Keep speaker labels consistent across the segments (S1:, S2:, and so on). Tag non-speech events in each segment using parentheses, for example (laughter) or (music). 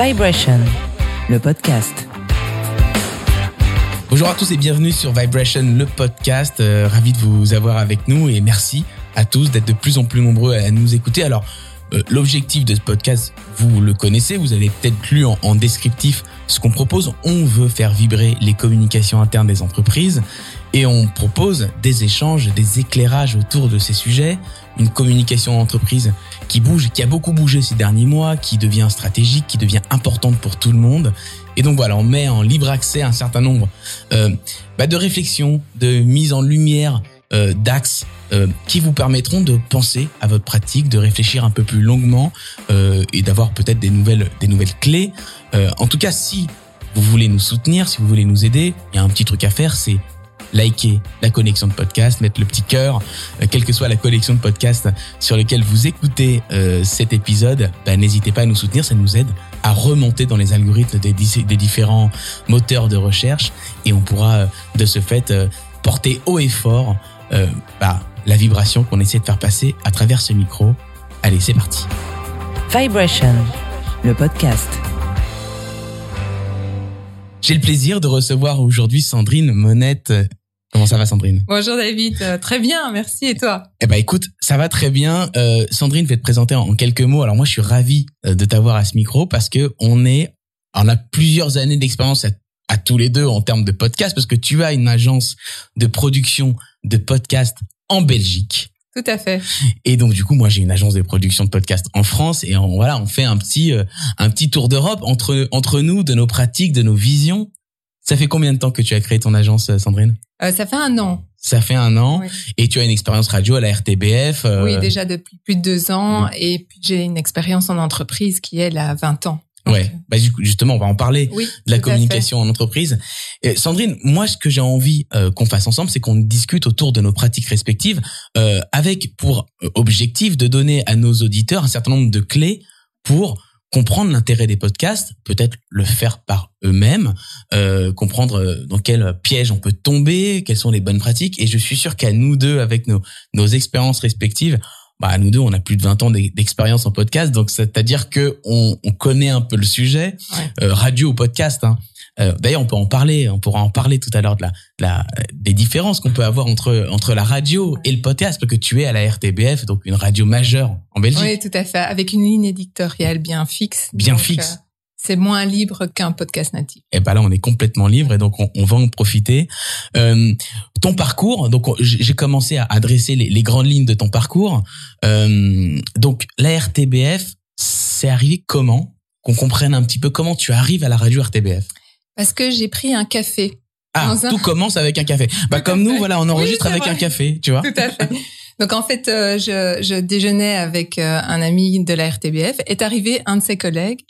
S1: Vibration, le podcast.
S2: Bonjour à tous et bienvenue sur Vibration, le podcast. Euh, ravi de vous avoir avec nous et merci à tous d'être de plus en plus nombreux à nous écouter. Alors, euh, l'objectif de ce podcast, vous le connaissez, vous avez peut-être lu en, en descriptif ce qu'on propose. On veut faire vibrer les communications internes des entreprises et on propose des échanges, des éclairages autour de ces sujets, une communication d'entreprise qui bouge, qui a beaucoup bougé ces derniers mois, qui devient stratégique, qui devient importante pour tout le monde. Et donc voilà, on met en libre accès un certain nombre euh, bah, de réflexions, de mise en lumière euh, d'axes euh, qui vous permettront de penser à votre pratique, de réfléchir un peu plus longuement euh, et d'avoir peut-être des nouvelles, des nouvelles clés. Euh, en tout cas, si vous voulez nous soutenir, si vous voulez nous aider, il y a un petit truc à faire, c'est liker la connexion de podcast, mettre le petit cœur, euh, quelle que soit la collection de podcasts sur lequel vous écoutez euh, cet épisode, bah, n'hésitez pas à nous soutenir, ça nous aide à remonter dans les algorithmes des, des différents moteurs de recherche et on pourra euh, de ce fait euh, porter haut et fort euh, bah, la vibration qu'on essaie de faire passer à travers ce micro. Allez, c'est parti.
S1: Vibration, le podcast.
S2: J'ai le plaisir de recevoir aujourd'hui Sandrine Monette. Comment ça va Sandrine?
S3: Bonjour David, Euh, très bien, merci et toi?
S2: Eh ben écoute, ça va très bien. Euh, Sandrine, je vais te présenter en, en quelques mots. Alors moi, je suis ravi euh, de t'avoir à ce micro parce que on est, on a plusieurs années d'expérience à, à tous les deux en termes de podcast parce que tu as une agence de production de podcasts en Belgique.
S3: Tout à fait.
S2: Et donc du coup, moi j'ai une agence de production de podcasts en France et on, voilà, on fait un petit euh, un petit tour d'Europe entre entre nous, de nos pratiques, de nos visions. Ça fait combien de temps que tu as créé ton agence, euh, Sandrine?
S3: Euh, ça fait un an.
S2: Ça fait un an
S3: Oui.
S2: et tu as une expérience radio à la RTBF. euh,
S3: Oui, déjà depuis plus de deux ans. Et puis j'ai une expérience en entreprise qui, elle, a 20 ans.
S2: Ouais, bah, du coup, justement, on va en parler
S3: Oui,
S2: de la communication en entreprise. Et Sandrine, moi, ce que j'ai envie euh, qu'on fasse ensemble, c'est qu'on discute autour de nos pratiques respectives, euh, avec pour euh, objectif de donner à nos auditeurs un certain nombre de clés pour comprendre l'intérêt des podcasts, peut-être le faire par eux-mêmes, euh, comprendre euh, dans quel piège on peut tomber, quelles sont les bonnes pratiques. Et je suis sûr qu'à nous deux, avec nos, nos expériences respectives, bah nous deux, on a plus de 20 ans d'e- d'expérience en podcast, donc c'est-à-dire que on, on connaît un peu le sujet,
S3: Ouais.
S2: euh, radio ou podcast. Hein. Euh, D'ailleurs, on peut en parler, on pourra en parler tout à l'heure de la, de la, des différences qu'on peut avoir entre entre la radio et le podcast, parce que tu es à la RTBF, donc une radio majeure en Belgique.
S3: Oui, tout à fait. Avec une ligne éditoriale bien fixe.
S2: Bien
S3: Donc,
S2: fixe.
S3: euh, c'est moins libre qu'un podcast natif.
S2: Et ben là, on est complètement libre et donc on, on va en profiter. Euh, ton parcours, donc on- j'ai j'ai commencé à adresser les, les grandes lignes de ton parcours. Euh, donc la RTBF, c'est arrivé comment? Qu'on comprenne un petit peu comment tu arrives à la radio RTBF.
S3: Parce que j'ai pris un café.
S2: Ah,
S3: un-
S2: tout commence avec un café. Bah
S3: Tout
S2: comme nous,
S3: fait.
S2: voilà, on enregistre
S3: Oui,
S2: avec un café, tu vois.
S3: Tout à fait. Donc en fait, euh, je, je déjeunais avec euh, un ami de la RTBF. Est arrivé un de ses collègues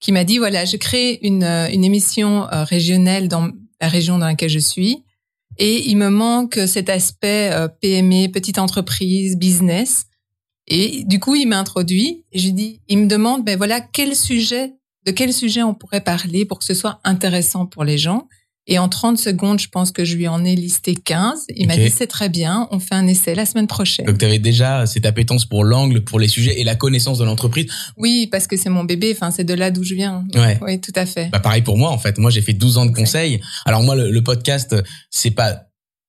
S3: qui m'a dit voilà, je crée une, euh, une émission euh, régionale dans la région dans laquelle je suis, et il me manque cet aspect PME, petite entreprise, business. Et du coup, il m'a introduit. Et je lui dis, il me demande ben voilà quel sujet, de quel sujet on pourrait parler pour que ce soit intéressant pour les gens. Et en 30 secondes, je pense que je lui en ai listé 15. Il m'a dit, c'est très bien, on fait un essai la semaine prochaine.
S2: Donc tu avais déjà cette appétence pour l'angle, pour les sujets et la connaissance de l'entreprise.
S3: Oui, parce que c'est mon bébé, enfin, c'est de là d'où je viens.
S2: Ouais.
S3: Oui, tout à fait.
S2: Bah pareil pour moi en fait. Moi j'ai fait 12 ans de conseil. Alors moi le, le podcast c'est pas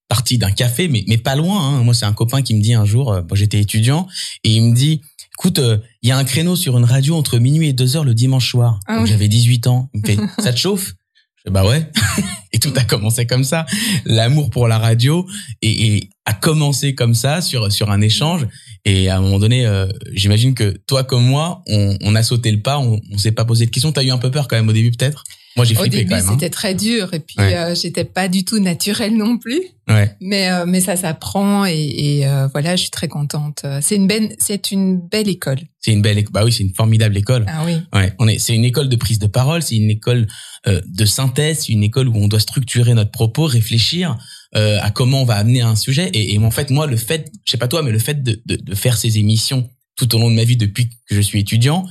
S2: parti d'un café mais mais pas loin. Hein. Moi c'est un copain qui me dit un jour, euh, bon, j'étais étudiant et il me dit écoute euh, il y a un créneau sur une radio entre minuit et 2 heures le dimanche soir.
S3: Ah oui.
S2: j'avais 18 ans. Il me fait ça te chauffe? Je bah ouais. (laughs) et tout a commencé comme ça. L'amour pour la radio et, et a commencé comme ça sur sur un échange. Et à un moment donné, euh, j'imagine que toi comme moi, on, on a sauté le pas, on, on s'est pas posé de questions. T'as eu un peu peur quand même au début peut-être? Moi j'ai
S3: Au
S2: flippé
S3: début,
S2: quand même. hein.
S3: c'était très dur et puis
S2: Ouais.
S3: euh, j'étais pas du tout naturelle non plus.
S2: Ouais.
S3: Mais euh, mais ça s'apprend et, et euh, voilà, je suis très contente. C'est une belle c'est une belle école.
S2: C'est une belle, bah oui, c'est une formidable école.
S3: Ah oui.
S2: Ouais, on est, c'est une école de prise de parole, c'est une école euh, de synthèse, c'est une école où on doit structurer notre propos, réfléchir euh, à comment on va amener un sujet. Et, et en fait, moi, le fait, je sais pas toi, mais le fait de, de, de faire ces émissions tout au long de ma vie depuis que je suis étudiant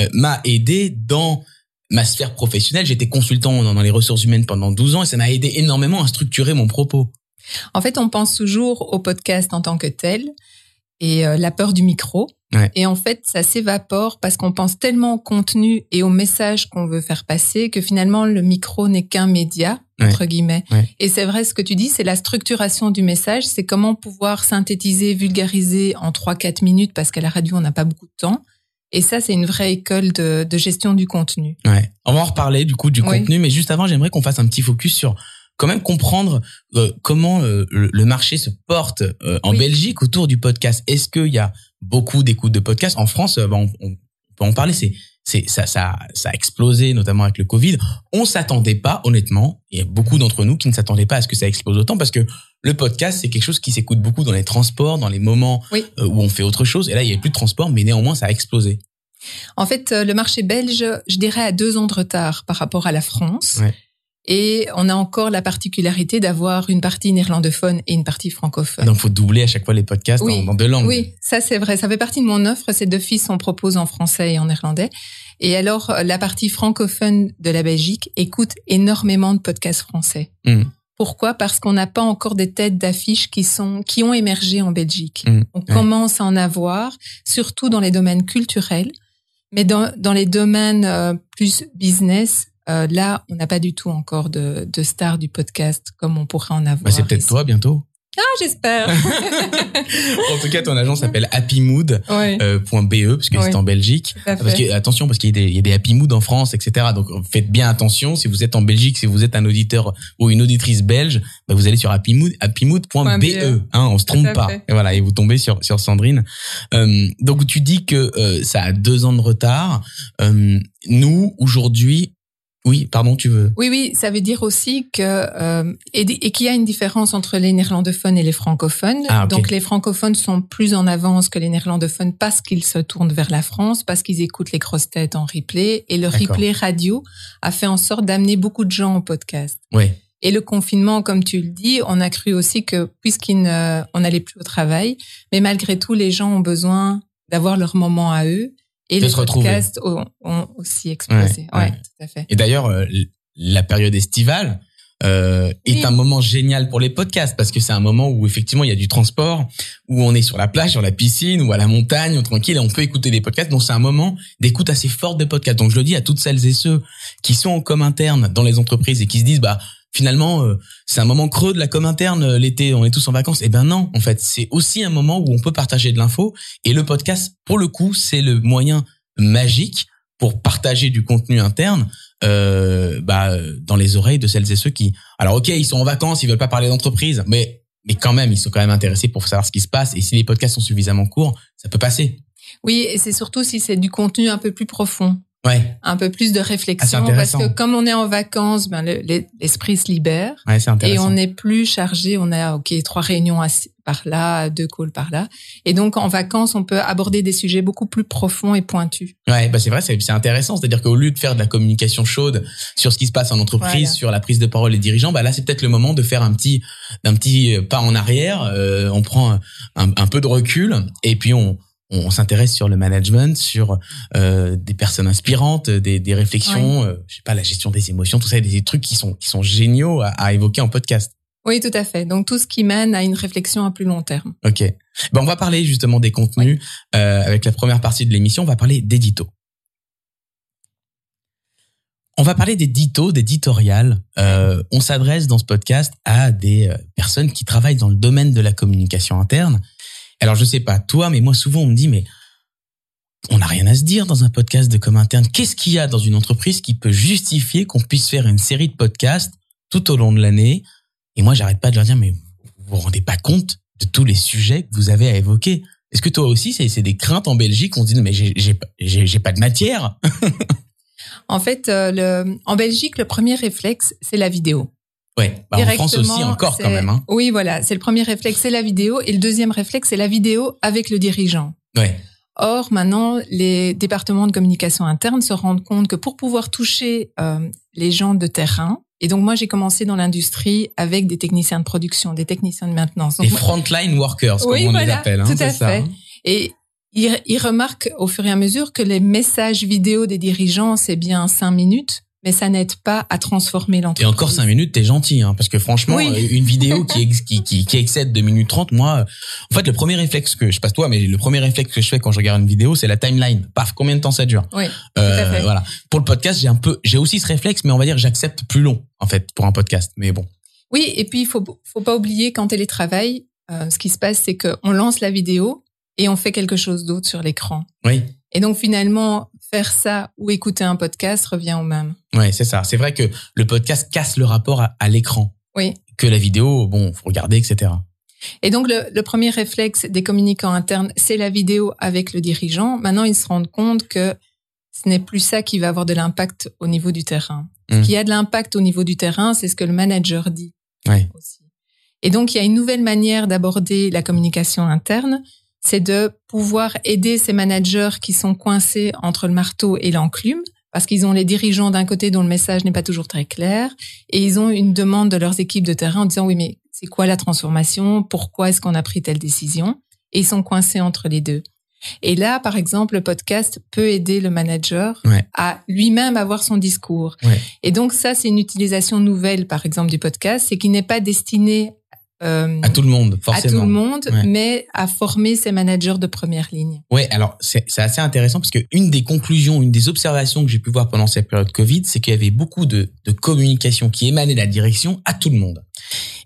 S2: euh, m'a aidé dans ma sphère professionnelle. J'étais consultant dans, les ressources humaines pendant 12 ans et ça m'a aidé énormément à structurer mon propos.
S3: En fait, on pense toujours au podcast en tant que tel et euh, la peur du micro. Et en fait, ça s'évapore parce qu'on pense tellement au contenu et au message qu'on veut faire passer que finalement, le micro n'est qu'un média, entre guillemets. Et c'est vrai, ce que tu dis, c'est la structuration du message, c'est comment pouvoir synthétiser, vulgariser en 3-4 minutes parce qu'à la radio, on n'a pas beaucoup de temps. Et ça, c'est une vraie école de, gestion du contenu.
S2: Ouais. On va en reparler du coup du contenu, mais juste avant, j'aimerais qu'on fasse un petit focus sur quand même comprendre euh, comment euh, le, marché se porte euh, en Belgique autour du podcast. Est-ce qu'il y a beaucoup d'écoutes de podcasts? En France bah, on, on, peut en parler. C'est c'est ça ça ça a explosé notamment avec le Covid. On s'attendait pas honnêtement. Il y a beaucoup d'entre nous qui ne s'attendaient pas à ce que ça explose autant parce que le podcast c'est quelque chose qui s'écoute beaucoup dans les transports, dans les moments où on fait autre chose. Et là il y a plus de transport, mais néanmoins ça a explosé.
S3: En fait, le marché belge, je dirais, a deux ans de retard par rapport à la France. Ouais. Et on a encore la particularité d'avoir une partie néerlandophone et une partie francophone.
S2: Donc, faut doubler à chaque fois les podcasts dans, deux langues.
S3: Oui, ça c'est vrai. Ça fait partie de mon offre. C'est d'office, on propose en français et en néerlandais. Et alors, la partie francophone de la Belgique écoute énormément de podcasts français. Hmm. Pourquoi? Parce qu'on n'a pas encore des têtes d'affiches qui sont qui ont émergé en Belgique. Hmm. On commence à en avoir, surtout dans les domaines culturels, mais dans, dans les domaines euh, plus business, euh, là, on n'a pas du tout encore de, de stars du podcast comme on pourrait en avoir.
S2: Bah, c'est peut-être toi bientôt.
S3: Ah, j'espère. (laughs)
S2: en tout cas, ton agence s'appelle happymood.be euh, parce que c'est en Belgique. Parce que, attention, parce qu'il y, y, a des Happy Mood en France, etc. Donc, faites bien attention. Si vous êtes en Belgique, si vous êtes un auditeur ou une auditrice belge, bah, vous allez sur happymood, happymood.be. E. Hein, on se trompe pas. Et voilà, et vous tombez sur sur Sandrine. Euh, donc, tu dis que euh, ça a deux ans de retard. Euh, nous, aujourd'hui, oui, pardon, tu veux.
S3: Oui, oui, ça veut dire aussi que euh, et, qu'il y a une différence entre les néerlandophones et les francophones. Ah, Donc les francophones sont plus en avance que les néerlandophones parce qu'ils se tournent vers la France, parce qu'ils écoutent les grosses têtes en replay et le replay radio a fait en sorte d'amener beaucoup de gens au podcast.
S2: Oui.
S3: Et le confinement, comme tu le dis, on a cru aussi que puisqu'on n'allait plus au travail, mais malgré tout, les gens ont besoin d'avoir leur moment à eux et les podcasts ont, aussi explosé. Ouais, tout à fait.
S2: Et d'ailleurs, euh, la période estivale euh, est un moment génial pour les podcasts parce que c'est un moment où effectivement il y a du transport, où on est sur la plage, sur la piscine ou à la montagne, tranquille, et on peut écouter des podcasts. Donc c'est un moment d'écoute assez forte des podcasts. Donc je le dis à toutes celles et ceux qui sont en com interne dans les entreprises et qui se disent bah finalement euh, c'est un moment creux de la com interne euh, l'été, on est tous en vacances. Eh ben non, en fait, c'est aussi un moment où on peut partager de l'info et le podcast pour le coup, c'est le moyen magique pour partager du contenu interne euh, bah, dans les oreilles de celles et ceux qui alors OK, ils sont en vacances, ils veulent pas parler d'entreprise, mais mais quand même, ils sont quand même intéressés pour savoir ce qui se passe et si les podcasts sont suffisamment courts, ça peut passer.
S3: Oui, et c'est surtout si c'est du contenu un peu plus profond
S2: ouais.
S3: un peu plus de réflexion ah, parce que comme on est en vacances, ben l'esprit se libère
S2: ouais,
S3: et on est plus chargé. On a ok trois réunions par là, deux calls par là, et donc en vacances on peut aborder des sujets beaucoup plus profonds et pointus.
S2: Ouais, bah c'est vrai, c'est intéressant. C'est-à-dire qu'au lieu de faire de la communication chaude sur ce qui se passe en entreprise, sur la prise de parole des dirigeants, bah là c'est peut-être le moment de faire un petit d'un petit pas en arrière. Euh, on prend un, un peu de recul et puis on on, s'intéresse sur le management, sur euh, des personnes inspirantes, des, des réflexions, euh, je sais pas, la gestion des émotions, tout ça, des, trucs qui sont qui sont géniaux à, à, évoquer en podcast.
S3: Oui, tout à fait. Donc tout ce qui mène à une réflexion à plus long terme.
S2: Ok. Ben, on va parler justement des contenus euh, avec la première partie de l'émission. On va parler d'édito. On va parler d'édito, d'éditorial. Euh, on s'adresse dans ce podcast à des euh, personnes qui travaillent dans le domaine de la communication interne alors je sais pas toi, mais moi souvent on me dit mais on n'a rien à se dire dans un podcast de com interne. Qu'est-ce qu'il y a dans une entreprise qui peut justifier qu'on puisse faire une série de podcasts tout au long de l'année? Et moi j'arrête pas de leur dire mais vous vous rendez pas compte de tous les sujets que vous avez à évoquer Est-ce que toi aussi c'est des craintes en Belgique On se dit mais j'ai pas de matière? (laughs)
S3: En fait, euh, le, en Belgique, le premier réflexe, c'est la vidéo.
S2: Ouais, bah en France aussi encore quand même. Hein.
S3: Oui, voilà, c'est le premier réflexe, c'est la vidéo, et le deuxième réflexe, c'est la vidéo avec le dirigeant.
S2: Ouais.
S3: Or, maintenant, les départements de communication interne se rendent compte que pour pouvoir toucher euh, les gens de terrain, et donc moi j'ai commencé dans l'industrie avec des techniciens de production, des techniciens de maintenance.
S2: les frontline workers, comme on les appelle.
S3: Hein, tout à
S2: fait.
S3: Hein. Et ils, ils remarquent au fur et à mesure que les messages vidéo des dirigeants, c'est bien cinq minutes, mais ça n'aide pas à transformer l'entreprise.
S2: Et encore cinq minutes, t'es gentil, hein, parce que franchement,
S3: Oui.
S2: euh, une vidéo qui, ex- qui, qui, qui excède 2 minutes 30, moi, euh, en fait, le premier réflexe que, je sais pas toi, mais le premier réflexe que je fais quand je regarde une vidéo, c'est la timeline. Paf, combien de temps ça dure
S3: Oui,
S2: Euh,
S3: à fait.
S2: Voilà. Pour le podcast, j'ai un peu, j'ai aussi ce réflexe, mais on va dire, j'accepte plus long, en fait, pour un podcast. Mais bon.
S3: Oui, et puis il faut faut pas oublier qu'en télétravail, euh, ce qui se passe, c'est qu'on lance la vidéo et on fait quelque chose d'autre sur l'écran.
S2: Oui.
S3: Et donc finalement, faire ça ou écouter un podcast revient au même.
S2: Ouais, c'est ça. C'est vrai que le podcast casse le rapport à, à l'écran.
S3: Oui.
S2: Que la vidéo, bon, faut regarder, etc.
S3: Et donc le, le premier réflexe des communicants internes, c'est la vidéo avec le dirigeant. Maintenant, ils se rendent compte que ce n'est plus ça qui va avoir de l'impact au niveau du terrain. Ce qui a de l'impact au niveau du terrain, c'est ce que le manager dit.
S2: Ouais.
S3: aussi. Et donc, il y a une nouvelle manière d'aborder la communication interne, c'est de pouvoir aider ces managers qui sont coincés entre le marteau et l'enclume, parce qu'ils ont les dirigeants d'un côté dont le message n'est pas toujours très clair, et ils ont une demande de leurs équipes de terrain en disant, oui, mais c'est quoi la transformation? Pourquoi est-ce qu'on a pris telle décision? Et ils sont coincés entre les deux. Et là, par exemple, le podcast peut aider le manager
S2: Ouais.
S3: à lui-même avoir son discours.
S2: Ouais.
S3: Et donc ça, c'est une utilisation nouvelle, par exemple, du podcast, c'est qu'il n'est pas destiné euh,
S2: À tout le monde,
S3: à
S2: forcément.
S3: tout le monde,
S2: Ouais.
S3: mais à former ses managers de première ligne.
S2: Ouais, alors c'est assez intéressant parce que une des conclusions, une des observations que j'ai pu voir pendant cette période Covid, c'est qu'il y avait beaucoup de, de communication qui émanait de la direction à tout le monde.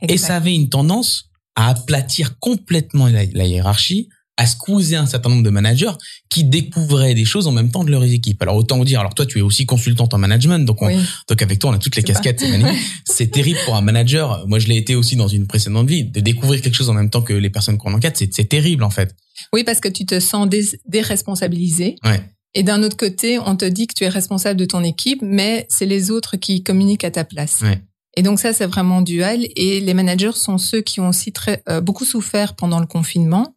S2: Et ça avait une tendance à aplatir complètement la, la hiérarchie, à squeezer un certain nombre de managers qui découvraient des choses en même temps de leurs équipes. Alors autant vous dire, alors toi tu es aussi consultante en management, donc, on-
S3: Oui.
S2: donc avec toi on a toutes les casquettes, (laughs) c'est terrible pour un manager. Moi je l'ai été aussi dans une précédente vie, de découvrir quelque chose en même temps que les personnes qu'on enquête, c'est terrible en fait.
S3: oui, parce que tu te sens déresponsabilisé.
S2: Ouais.
S3: Et d'un autre côté, on te dit que tu es responsable de ton équipe, mais c'est les autres qui communiquent à ta place.
S2: Ouais.
S3: Et donc ça, c'est vraiment dual. Et les managers sont ceux qui ont aussi très, euh, beaucoup souffert pendant le confinement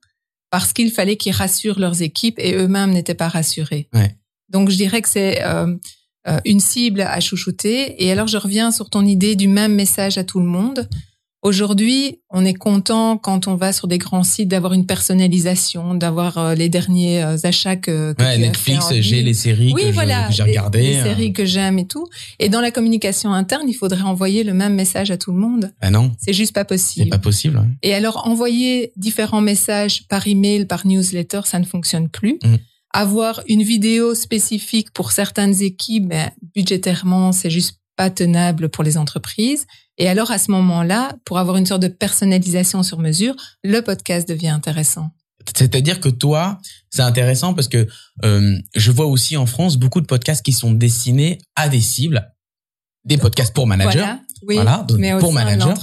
S3: parce qu'il fallait qu'ils rassurent leurs équipes et eux-mêmes n'étaient pas rassurés.
S2: Ouais.
S3: Donc je dirais que c'est euh, euh, une cible à chouchouter. Et alors je reviens sur ton idée du même message à tout le monde. Aujourd'hui, on est content quand on va sur des grands sites d'avoir une personnalisation, d'avoir euh, les derniers euh, achats que, que
S2: Ouais, Netflix, j'ai les séries
S3: Oui,
S2: que
S3: voilà,
S2: j'ai
S3: les-
S2: regardées.
S3: les,
S2: euh.
S3: séries que j'aime et tout. Et dans la communication interne, il faudrait envoyer le même message à tout le monde.
S2: Ah non,
S3: C'est juste pas
S2: c'est
S3: possible.
S2: pas possible.
S3: Et alors, envoyer différents messages par email, par newsletter, ça ne fonctionne plus.
S2: Mm.
S3: Avoir une vidéo spécifique pour certaines équipes, ben, budgétairement, c'est juste pas tenable pour les entreprises. Et alors, à ce moment-là, pour avoir une sorte de personnalisation sur mesure, le podcast devient intéressant.
S2: C'est-à-dire que toi, c'est intéressant parce que euh, je vois aussi en France beaucoup de podcasts qui sont destinés à des cibles, des podcasts pour managers,
S3: Voilà, oui,
S2: Voilà, donc
S3: mais
S2: pour manager,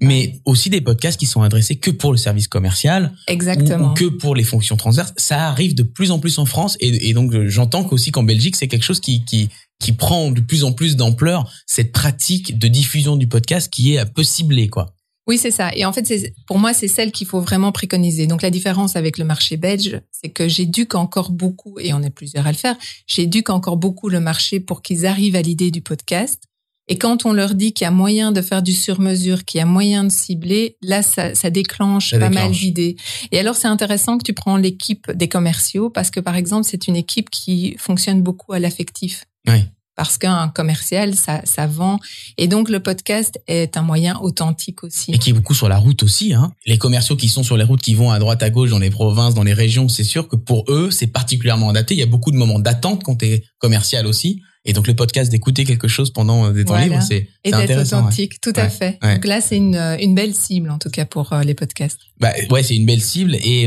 S2: mais aussi des podcasts qui sont adressés que pour le service commercial
S3: Exactement.
S2: ou que pour les fonctions transverses. Ça arrive de plus en plus en France et, et donc euh, j'entends qu'aussi qu'en Belgique, c'est quelque chose qui, qui, qui prend de plus en plus d'ampleur, cette pratique de diffusion du podcast qui est un peu ciblée, quoi.
S3: Oui, c'est ça. Et en fait, c'est- pour moi, c'est celle qu'il faut vraiment préconiser. Donc, la différence avec le marché belge, c'est que j'éduque encore beaucoup, et on est plusieurs à le faire, j'éduque encore beaucoup le marché pour qu'ils arrivent à l'idée du podcast. Et quand on leur dit qu'il y a moyen de faire du sur-mesure, qu'il y a moyen de cibler, là, ça, ça déclenche
S2: Ça
S3: pas mal d'idées. Et alors, c'est intéressant que tu prends l'équipe des commerciaux, parce que, par exemple, c'est une équipe qui fonctionne beaucoup à l'affectif
S2: Oui.
S3: parce qu'un commercial, ça, ça vend. Et donc, le podcast est un moyen authentique aussi.
S2: Et qui est beaucoup sur la route aussi. Hein. Les commerciaux qui sont sur les routes, qui vont à droite, à gauche, dans les provinces, dans les régions, c'est sûr que pour eux, c'est particulièrement adapté. Il y a beaucoup de moments d'attente quand tu es commercial aussi. Et donc le podcast d'écouter quelque chose pendant euh, des temps
S3: Voilà.
S2: libres, c'est
S3: Et
S2: c'est
S3: d'être
S2: intéressant. ouais.
S3: authentique, tout à
S2: Ouais,
S3: fait.
S2: ouais.
S3: Donc là, c'est une, euh, une belle cible, en tout cas, pour euh, les podcasts.
S2: Bah, ouais, c'est une belle cible. Et,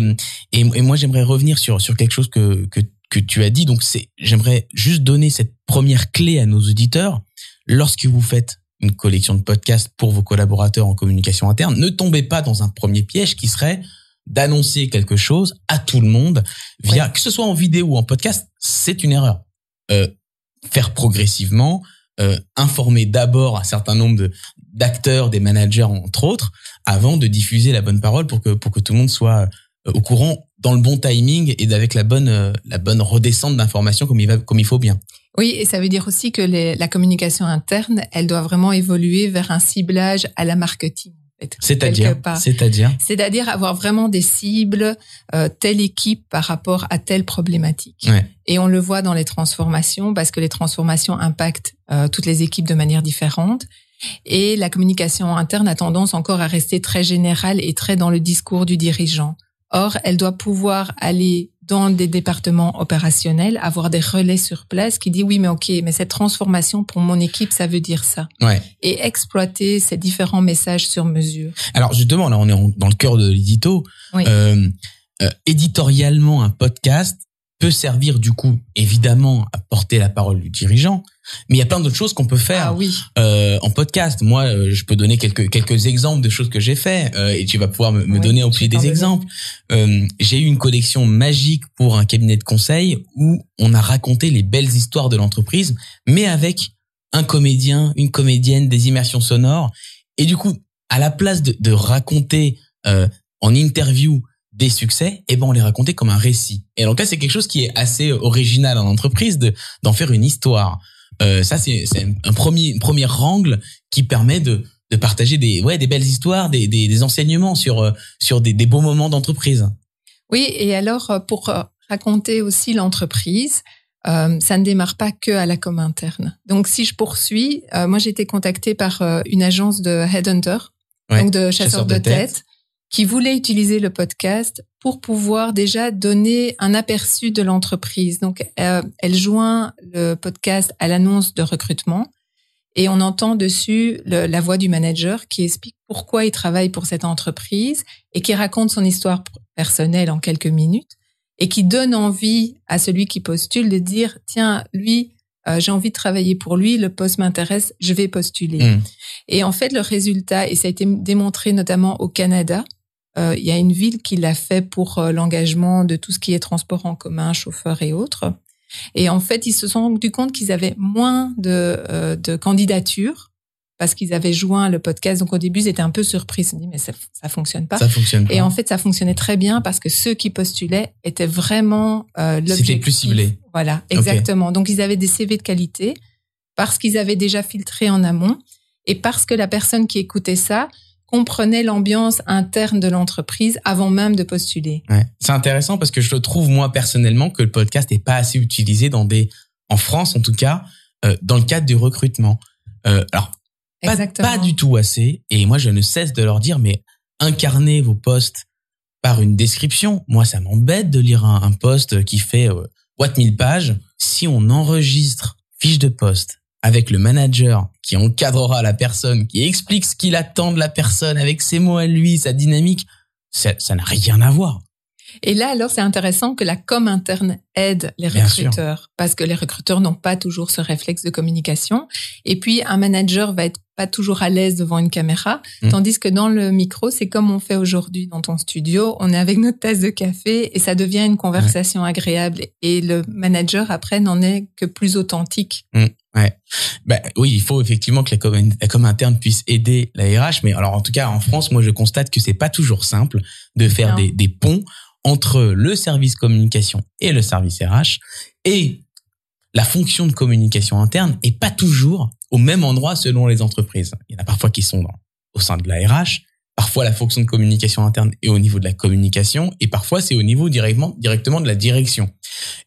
S2: et, et moi, j'aimerais revenir sur, sur quelque chose que, que, que tu as dit. Donc, c'est, j'aimerais juste donner cette première clé à nos auditeurs. Lorsque vous faites une collection de podcasts pour vos collaborateurs en communication interne, ne tombez pas dans un premier piège qui serait d'annoncer quelque chose à tout le monde via, que ce soit en vidéo ou en podcast, c'est une erreur. Euh, faire progressivement, euh, informer d'abord un certain nombre de, d'acteurs, des managers entre autres, avant de diffuser la bonne parole pour que pour que tout le monde soit euh, au courant dans le bon timing et avec la bonne euh, la bonne redescente d'informations comme il va comme il faut bien.
S3: Oui, et ça veut dire aussi que les- la communication interne, elle doit vraiment évoluer vers un ciblage à la marketing.
S2: C'est-à-dire, c'est-à-dire,
S3: c'est-à-dire avoir vraiment des cibles, euh, telle équipe par rapport à telle problématique. Et on le voit dans les transformations parce que les transformations impactent euh, toutes les équipes de manière différente. Et la communication interne a tendance encore à rester très générale et très dans le discours du dirigeant. Or, elle doit pouvoir aller dans des départements opérationnels, avoir des relais sur place qui dit oui, mais ok, mais cette transformation pour mon équipe, ça veut dire ça.
S2: Ouais.
S3: Et exploiter ces différents messages sur mesure.
S2: Alors justement, là, on est dans le cœur de l'édito. Euh, euh, éditorialement, un podcast peut servir du coup, évidemment, à porter la parole du dirigeant, mais il y a plein d'autres choses qu'on peut faire
S3: ah, oui.
S2: euh, en podcast. Moi, euh, je peux donner quelques quelques exemples de choses que j'ai fait euh, et tu vas pouvoir me, me donner au plus des exemples. J'ai eu une collection magique pour un cabinet de conseil où on a raconté les belles histoires de l'entreprise, mais avec un comédien, une comédienne, des immersions sonores. Et du coup, à la place de, de raconter en interview des succès, et ben on les racontait comme un récit. Et donc là, c'est quelque chose qui est assez original en entreprise de d'en faire une histoire. Euh, ça, c'est un premier, premier angle qui permet de, de partager des, ouais, des belles histoires, des, des, des enseignements sur, euh, sur des, des beaux moments d'entreprise.
S3: Oui, et alors euh, pour euh, raconter aussi l'entreprise, euh, ça ne démarre pas que à la com interne. Donc, si je poursuis, euh, moi j'ai été contactée par une agence de headhunter, ouais, donc de chasseurs de, de tête, tête, qui voulait utiliser le podcast pour pouvoir déjà donner un aperçu de l'entreprise. Donc, euh, elle joint le podcast à l'annonce de recrutement et on entend dessus le, la voix du manager qui explique pourquoi il travaille pour cette entreprise et qui raconte son histoire personnelle en quelques minutes et qui donne envie à celui qui postule de dire tiens lui euh, j'ai envie de travailler pour lui le poste m'intéresse je vais postuler mmh. et en fait le résultat et ça a été démontré notamment au Canada il y a une ville qui l'a fait pour euh, l'engagement de tout ce qui est transport en commun, chauffeur et autres. Et en fait, ils se sont rendus compte qu'ils avaient moins de, euh, de candidatures parce qu'ils avaient joint le podcast. Donc au début, ils étaient un peu surpris. Ils se dit mais ça, ça fonctionne pas.
S2: Ça fonctionne pas.
S3: Et en fait, ça fonctionnait très bien parce que ceux qui postulaient étaient vraiment euh, l'objectif.
S2: C'était plus ciblé.
S3: Voilà, exactement. Okay. Donc ils avaient des CV de qualité parce qu'ils avaient déjà filtré en amont et parce que la personne qui écoutait ça comprenait l'ambiance interne de l'entreprise avant même de postuler.
S2: Ouais. C'est intéressant parce que je trouve moi personnellement que le podcast n'est pas assez utilisé dans des, en France en tout cas, euh, dans le cadre du recrutement. Euh, alors pas, pas, du tout assez. Et moi je ne cesse de leur dire mais incarnez vos postes par une description. Moi ça m'embête de lire un, un poste qui fait euh, boîte mille pages. Si on enregistre fiche de poste avec le manager qui encadrera la personne, qui explique ce qu'il attend de la personne avec ses mots à lui, sa dynamique, ça n'a rien à voir.
S3: Et là, alors, c'est intéressant que la com interne aide les recruteurs parce que les recruteurs n'ont pas toujours ce réflexe de communication. Et puis, un manager va être pas toujours à l'aise devant une caméra, mmh. tandis que dans le micro, c'est comme on fait aujourd'hui dans ton studio. On est avec notre tasse de café et ça devient une conversation ouais. agréable. Et le manager après n'en est que plus authentique.
S2: Mmh. Ouais. Ben oui, il faut effectivement que la com, la com interne puisse aider la RH, mais alors en tout cas en France, moi je constate que c'est pas toujours simple de faire des, des, ponts entre le service communication et le service RH et la fonction de communication interne est pas toujours au même endroit selon les entreprises. Il y en a parfois qui sont dans, au sein de la RH, parfois la fonction de communication interne est au niveau de la communication et parfois c'est au niveau directement directement de la direction.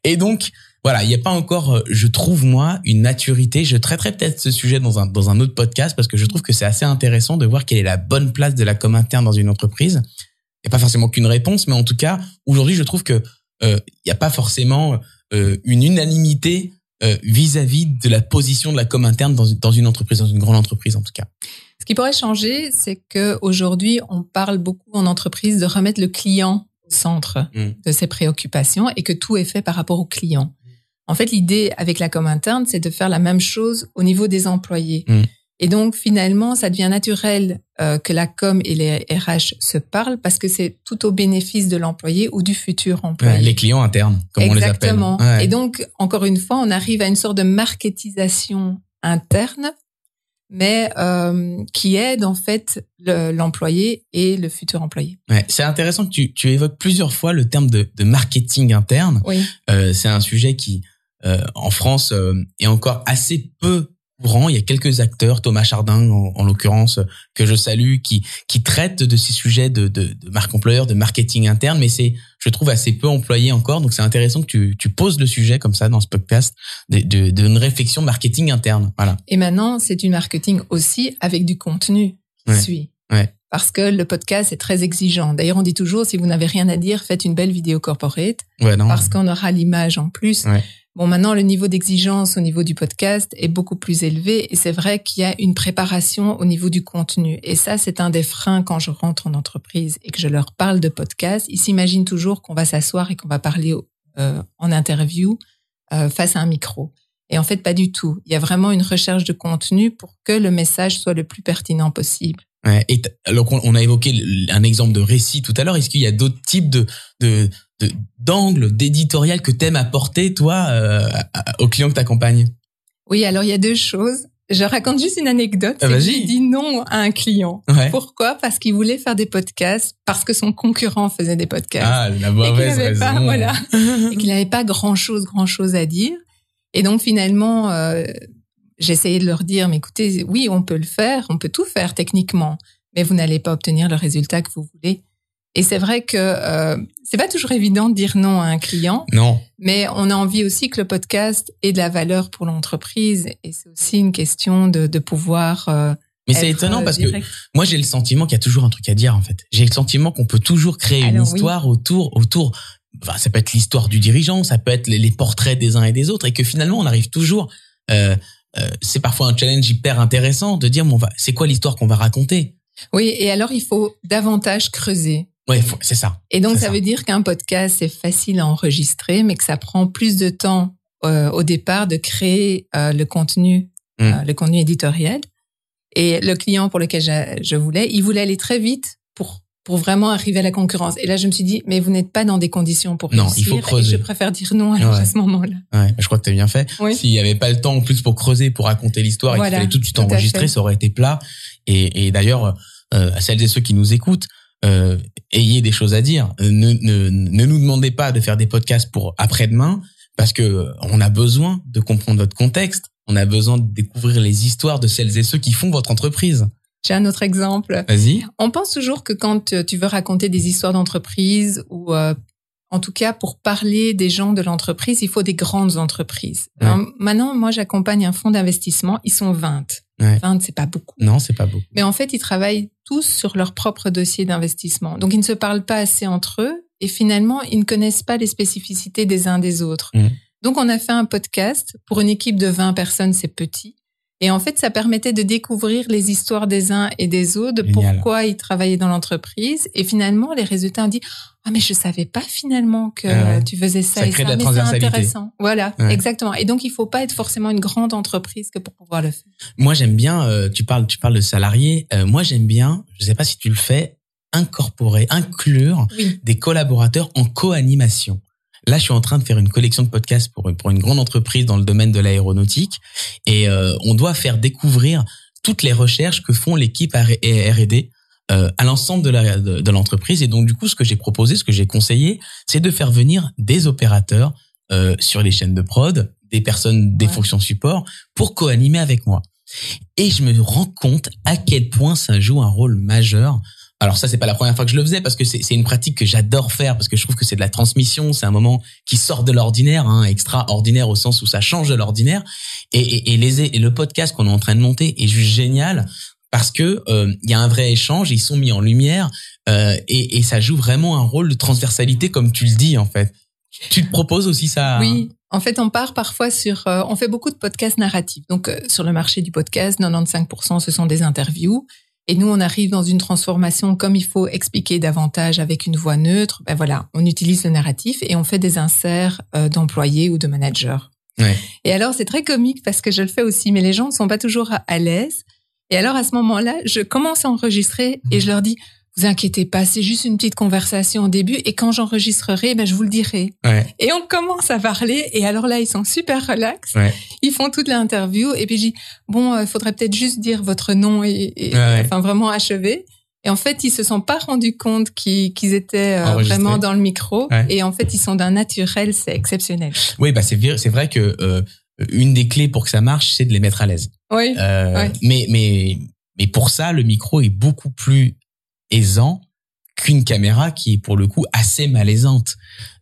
S2: Et donc voilà, il n'y a pas encore, je trouve moi, une maturité. Je traiterai peut-être ce sujet dans un dans un autre podcast parce que je trouve que c'est assez intéressant de voir quelle est la bonne place de la com interne dans une entreprise. Il n'y a pas forcément qu'une réponse, mais en tout cas, aujourd'hui, je trouve que il euh, n'y a pas forcément euh, une unanimité vis-à-vis -vis de la position de la com interne dans, dans une entreprise, dans une grande entreprise en tout cas.
S3: Ce qui pourrait changer, c'est que aujourd'hui, on parle beaucoup en entreprise de remettre le client au centre mmh. de ses préoccupations et que tout est fait par rapport au client. En fait, l'idée avec la com interne, c'est de faire la même chose au niveau des employés. Mmh. Et donc, finalement, ça devient naturel euh, que la com et les RH se parlent parce que c'est tout au bénéfice de l'employé ou du futur employé.
S2: Ouais, les clients internes, comme
S3: Exactement.
S2: on les appelle.
S3: Ouais. Et donc, encore une fois, on arrive à une sorte de marketisation interne, mais euh, qui aide en fait l'employé le, et le futur employé.
S2: Ouais, c'est intéressant que tu, tu évoques plusieurs fois le terme de, de marketing interne.
S3: Oui.
S2: Euh, c'est un sujet qui en France euh, est encore assez peu courant. Il y a quelques acteurs, Thomas Chardin en, en l'occurrence, que je salue, qui qui traitent de ces sujets de, de, de marque employeur, de marketing interne, mais c'est, je trouve, assez peu employé encore. Donc c'est intéressant que tu, tu poses le sujet comme ça dans ce podcast, de, de, d'une réflexion marketing interne. Voilà.
S3: Et maintenant, c'est du marketing aussi avec du contenu qui
S2: Ouais.
S3: suit.
S2: Ouais.
S3: Parce que le podcast est très exigeant. D'ailleurs, on dit toujours, si vous n'avez rien à dire, faites une belle vidéo corporate
S2: Ouais, non.
S3: parce qu'on aura l'image en plus.
S2: Ouais.
S3: Bon, maintenant, le niveau d'exigence au niveau du podcast est beaucoup plus élevé et c'est vrai qu'il y a une préparation au niveau du contenu. Et ça, c'est un des freins quand je rentre en entreprise et que je leur parle de podcast. Ils s'imaginent toujours qu'on va s'asseoir et qu'on va parler euh, en interview euh, face à un micro. Et en fait, pas du tout. Il y a vraiment une recherche de contenu pour que le message soit le plus pertinent possible.
S2: Ouais, et alors on, on a évoqué un exemple de récit tout à l'heure. Est-ce qu'il y a d'autres types de de de- d'angles, d'éditorial que t'aimes apporter toi euh, aux clients que t'accompagnes?
S3: Oui, alors il y a deux choses. Je raconte juste une anecdote.
S2: Ah.
S3: J'ai dit non à un client.
S2: Ouais.
S3: Pourquoi? Parce qu'il voulait faire des podcasts, parce que son concurrent faisait des podcasts.
S2: Ah, la
S3: et qu'il
S2: mauvaise raison.
S3: pas, voilà, (laughs) et qu'il n'avait pas grand-chose, grand-chose à dire. Et donc finalement, euh, j'essayais de leur dire, mais écoutez, oui, on peut le faire, on peut tout faire techniquement, mais vous n'allez pas obtenir le résultat que vous voulez. Et c'est vrai que euh, c'est pas toujours évident de dire non à un client,
S2: Non.
S3: mais on a envie aussi que le podcast ait de la valeur pour l'entreprise. Et c'est aussi une question de, de pouvoir. euh,
S2: Mais c'est étonnant
S3: euh,
S2: parce que moi j'ai le sentiment qu'il y a toujours un truc à dire en fait. J'ai le sentiment qu'on peut toujours créer une
S3: oui.
S2: histoire autour autour enfin ça peut être l'histoire du dirigeant, ça peut être les, les portraits des uns et des autres et que finalement on arrive toujours euh, euh, c'est parfois un challenge hyper intéressant de dire bon, on va c'est quoi l'histoire qu'on va raconter?
S3: Oui, et alors il faut davantage creuser.
S2: Faut- c'est ça.
S3: Et donc ça,
S2: ça.
S3: veut dire qu'un podcast c'est facile à enregistrer, mais que ça prend plus de temps euh, au départ de créer euh, le contenu,
S2: Mm.
S3: euh, le contenu éditorial. Et le client pour lequel je, je voulais, il voulait aller très vite pour pour vraiment arriver à la concurrence. Et là, je me suis dit, mais vous n'êtes pas dans des conditions pour
S2: Non,
S3: réussir.
S2: il faut
S3: et
S2: creuser.
S3: je préfère dire non alors
S2: Ouais.
S3: à ce moment-là.
S2: Ouais, je crois que t'as bien fait.
S3: Oui.
S2: S'il y avait pas le temps en plus pour creuser, pour raconter l'histoire et qu'il
S3: Voilà,
S2: fallait tout de suite enregistrer, ça aurait été plat. Et, et d'ailleurs, euh, à celles et ceux qui nous écoutent, euh, ayez des choses à dire. Euh, Ne, ne, ne nous demandez pas de faire des podcasts pour après-demain, parce que on a besoin de comprendre votre contexte. On a besoin de découvrir les histoires de celles et ceux qui font votre entreprise.
S3: J'ai un autre exemple?
S2: Vas-y.
S3: On pense toujours que quand euh, tu veux raconter des histoires d'entreprise ou euh, en tout cas pour parler des gens de l'entreprise, il faut des grandes entreprises.
S2: Ouais.
S3: Alors, maintenant, moi, j'accompagne un fonds d'investissement. Ils sont 20.
S2: Ouais.
S3: 20, c'est pas beaucoup.
S2: Non, c'est pas beau.
S3: Mais en fait, ils travaillent tous sur leur propre dossier d'investissement. Donc, ils ne se parlent pas assez entre eux et finalement, ils ne connaissent pas les spécificités des uns des autres.
S2: Mhm.
S3: Donc, on a fait un podcast. Pour une équipe de 20 personnes, c'est petit. Et en fait, ça permettait de découvrir les histoires des uns et des autres, de pourquoi ils travaillaient dans l'entreprise. Et finalement, les résultats ont dit, ah, mais je savais pas finalement que
S2: Ah
S3: tu faisais ça
S2: Ça
S3: et
S2: crée
S3: ça.
S2: de la
S3: mais c'est intéressant. Voilà,
S2: Ouais.
S3: exactement. Et donc, il faut pas être forcément une grande entreprise que pour pouvoir le faire.
S2: Moi, j'aime bien. euh, tu parles, tu parles de salariés. Euh, moi, j'aime bien. Je sais pas si tu le fais. Incorporer, inclure
S3: Oui.
S2: des collaborateurs en co-animation. Là, je suis en train de faire une collection de podcasts pour, pour une grande entreprise dans le domaine de l'aéronautique et euh, on doit faire découvrir toutes les recherches que font l'équipe R&D euh, à l'ensemble de la- de, de l'entreprise. Et donc, du coup, ce que j'ai proposé, ce que j'ai conseillé, c'est de faire venir des opérateurs euh, sur les chaînes de prod, des personnes des
S3: Ouais.
S2: fonctions support pour co-animer avec moi. Et je me rends compte à quel point ça joue un rôle majeur alors ça, c'est pas la première fois que je le faisais parce que c'est une pratique que j'adore faire parce que je trouve que c'est de la transmission, c'est un moment qui sort de l'ordinaire, hein, extraordinaire au sens où ça change de l'ordinaire. Et, et, et les et le podcast qu'on est en train de monter est juste génial parce que euh, il y a un vrai échange, ils sont mis en lumière euh, et, et ça joue vraiment un rôle de transversalité comme tu le dis en fait. Tu te proposes aussi ça
S3: Oui, en fait, on part parfois sur. euh, on fait beaucoup de podcasts narratifs. Donc, euh, sur le marché du podcast, 95% ce sont des interviews. Et nous, on arrive dans une transformation comme il faut expliquer davantage avec une voix neutre. Ben voilà, on utilise le narratif et on fait des inserts euh, d'employés ou de managers.
S2: Ouais.
S3: Et alors, c'est très comique parce que je le fais aussi, mais les gens ne sont pas toujours à, à l'aise. Et alors, à ce moment-là, je commence à enregistrer et je leur dis, vous inquiétez pas, c'est juste une petite conversation au début et quand j'enregistrerai, ben, je vous le dirai.
S2: Ouais.
S3: Et on commence à parler et alors là, ils sont super relax.
S2: Ouais.
S3: Ils font toute l'interview et puis je dis, bon, il faudrait peut-être juste dire votre nom et, et-
S2: Ouais,
S3: enfin vraiment achever. Et en fait, ils se sont pas rendus compte qu'ils étaient euh, vraiment dans le micro.
S2: Ouais.
S3: Et en fait, ils sont d'un naturel, c'est exceptionnel.
S2: Oui, bah c'est vrai, c'est vrai que euh, une des clés pour que ça marche, c'est de les mettre à l'aise.
S3: Oui.
S2: Euh, Mais mais mais pour ça, le micro est beaucoup plus aisant qu'une caméra qui est pour le coup assez malaisante.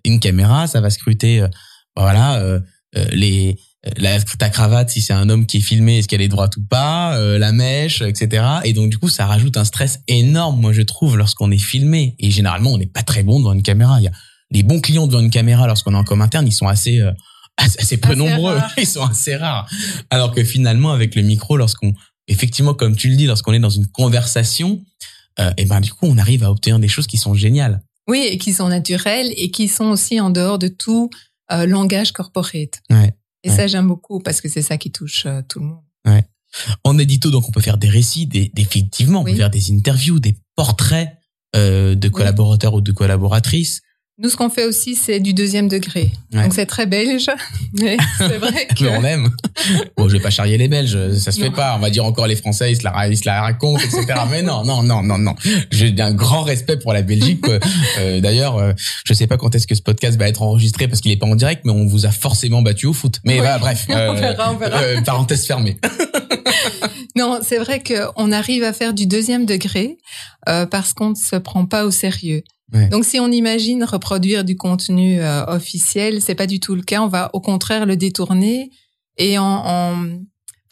S2: Une caméra, ça va scruter, euh, voilà, euh, euh, les la, ta cravate si c'est un homme qui est filmé est-ce qu'elle est droite ou pas la mèche etc et donc du coup ça rajoute un stress énorme moi je trouve lorsqu'on est filmé. Et généralement on n'est pas très bon devant une caméra. Il y a les bons clients devant une caméra lorsqu'on est en com interne ils sont assez assez peu nombreux. (laughs) ils sont assez rares. Alors que finalement avec le micro lorsqu'on effectivement comme tu le dis lorsqu'on est dans une conversation euh, et ben du coup on arrive à obtenir des choses qui sont géniales.
S3: Oui, et qui sont naturelles et qui sont aussi en dehors de tout euh, langage corporate.
S2: Ouais,
S3: et ça j'aime beaucoup parce que c'est ça qui touche euh, tout le monde.
S2: Ouais. En édito donc on peut faire des récits, des, effectivement on peut faire des interviews, des portraits euh, de collaborateurs ou de collaboratrices.
S3: Nous, ce qu'on fait aussi, c'est du deuxième degré. Donc, c'est très belge, (laughs) mais c'est vrai (laughs) que...
S2: on aime. Bon, je vais pas charrier les Belges, ça se fait pas. On va dire encore les Français, ils se la, ils se la racontent, etc. mais non, non, non, non, non. J'ai un grand respect pour la Belgique. Euh, D'ailleurs, euh, je sais pas quand est-ce que ce podcast va être enregistré parce qu'il est pas en direct, mais on vous a forcément battu au foot. Mais voilà, bref. (laughs)
S3: on euh, verra, on verra.
S2: Euh, parenthèse fermée.
S3: non, c'est vrai qu'on arrive à faire du deuxième degré euh, parce qu'on ne se prend pas au sérieux. Donc, si on imagine reproduire du contenu euh, officiel, c'est pas du tout le cas. On va au contraire le détourner et en,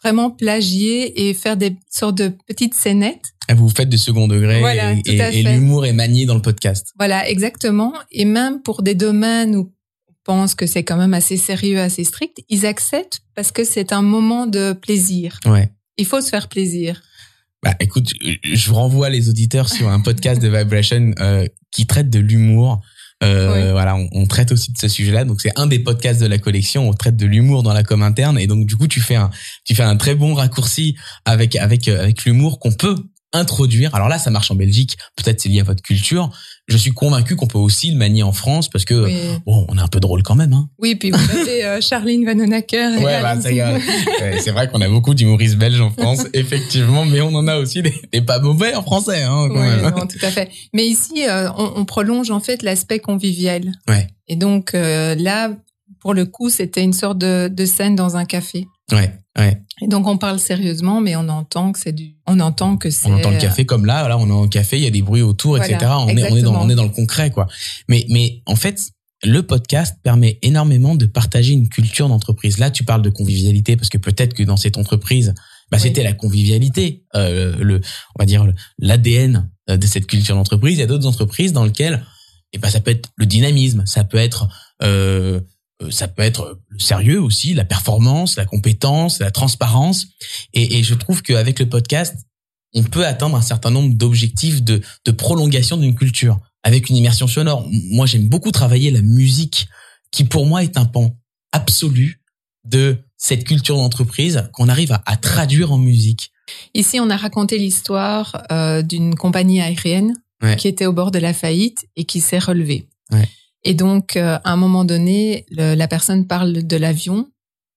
S3: vraiment plagier et faire des sortes de petites scénettes.
S2: Vous faites de second degré et, l'humour est manié dans le podcast.
S3: Voilà, exactement. Et même pour des domaines où on pense que c'est quand même assez sérieux, assez strict, ils acceptent parce que c'est un moment de plaisir.
S2: Ouais.
S3: Il faut se faire plaisir.
S2: Bah, écoute, je vous renvoie les auditeurs sur un podcast de Vibration euh, qui traite de l'humour. Euh, Voilà, on, traite aussi de ce sujet-là. Donc c'est un des podcasts de la collection. On traite de l'humour dans la com interne, et donc du coup tu fais un, tu fais un très bon raccourci avec avec avec l'humour qu'on peut introduire. Alors là, ça marche en Belgique. Peut-être c'est lié à votre culture. Je suis convaincu qu'on peut aussi le manier en France parce que bon, on est un peu drôle quand même. Hein.
S3: Oui, puis vous avez euh, Charline Vanhoenacker.
S2: Ouais, bah, c'est vrai qu'on a beaucoup d'humoristes belges en France, (laughs) effectivement, mais on en a aussi des, pas mauvais en français. Hein,
S3: quand oui, Non, tout à fait. Mais ici, euh, on, on, prolonge en fait l'aspect convivial.
S2: Ouais.
S3: Et donc euh, là, pour le coup, c'était une sorte de, de scène dans un café.
S2: Ouais. Ouais.
S3: Et donc on parle sérieusement, mais on entend que c'est du, on entend que c'est.
S2: On entend le café comme là, là on est au café, il y a des bruits autour, etc. On est, on est dans, on est dans le concret, quoi. Mais, mais en fait, le podcast permet énormément de partager une culture d'entreprise. Là, tu parles de convivialité parce que peut-être que dans cette entreprise, bah, c'était la convivialité, euh, le, on va dire l'ADN euh, de cette culture d'entreprise. Il y a d'autres entreprises dans lesquelles, et eh ben, ça peut être le dynamisme, ça peut être euh, ça peut être le sérieux aussi, la performance, la compétence, la transparence. Et, et je trouve qu'avec le podcast, on peut atteindre un certain nombre d'objectifs de, de prolongation d'une culture avec une immersion sonore. Moi, j'aime beaucoup travailler la musique, qui pour moi est un pan absolu de cette culture d'entreprise qu'on arrive à, à, traduire en musique.
S3: Ici, on a raconté l'histoire euh, d'une compagnie aérienne qui était au bord de la faillite et qui s'est relevée.
S2: Ouais.
S3: Et donc, euh, à un moment donné, la personne parle de l'avion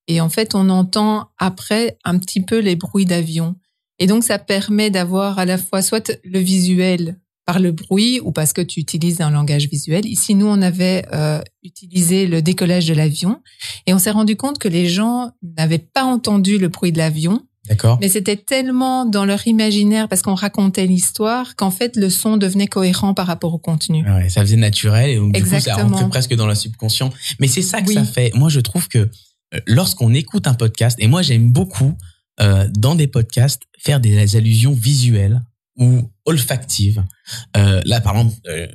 S3: et en fait, on entend après un petit peu les bruits d'avion. Et donc, ça permet d'avoir à la fois soit le visuel par le bruit ou parce que tu utilises un langage visuel. Ici, nous, on avait euh, utilisé le décollage de l'avion et on s'est rendu compte que les gens n'avaient pas entendu le bruit de l'avion
S2: D'accord.
S3: Mais c'était tellement dans leur imaginaire parce qu'on racontait l'histoire qu'en fait le son devenait cohérent par rapport au contenu.
S2: Ah ouais, ça faisait naturel et donc du coup ça rentrait presque dans le subconscient. Mais c'est ça que ça fait. Moi je trouve que euh, lorsqu'on écoute un podcast et moi j'aime beaucoup euh, dans des podcasts faire des allusions visuelles ou olfactives. Euh, là, par exemple, euh,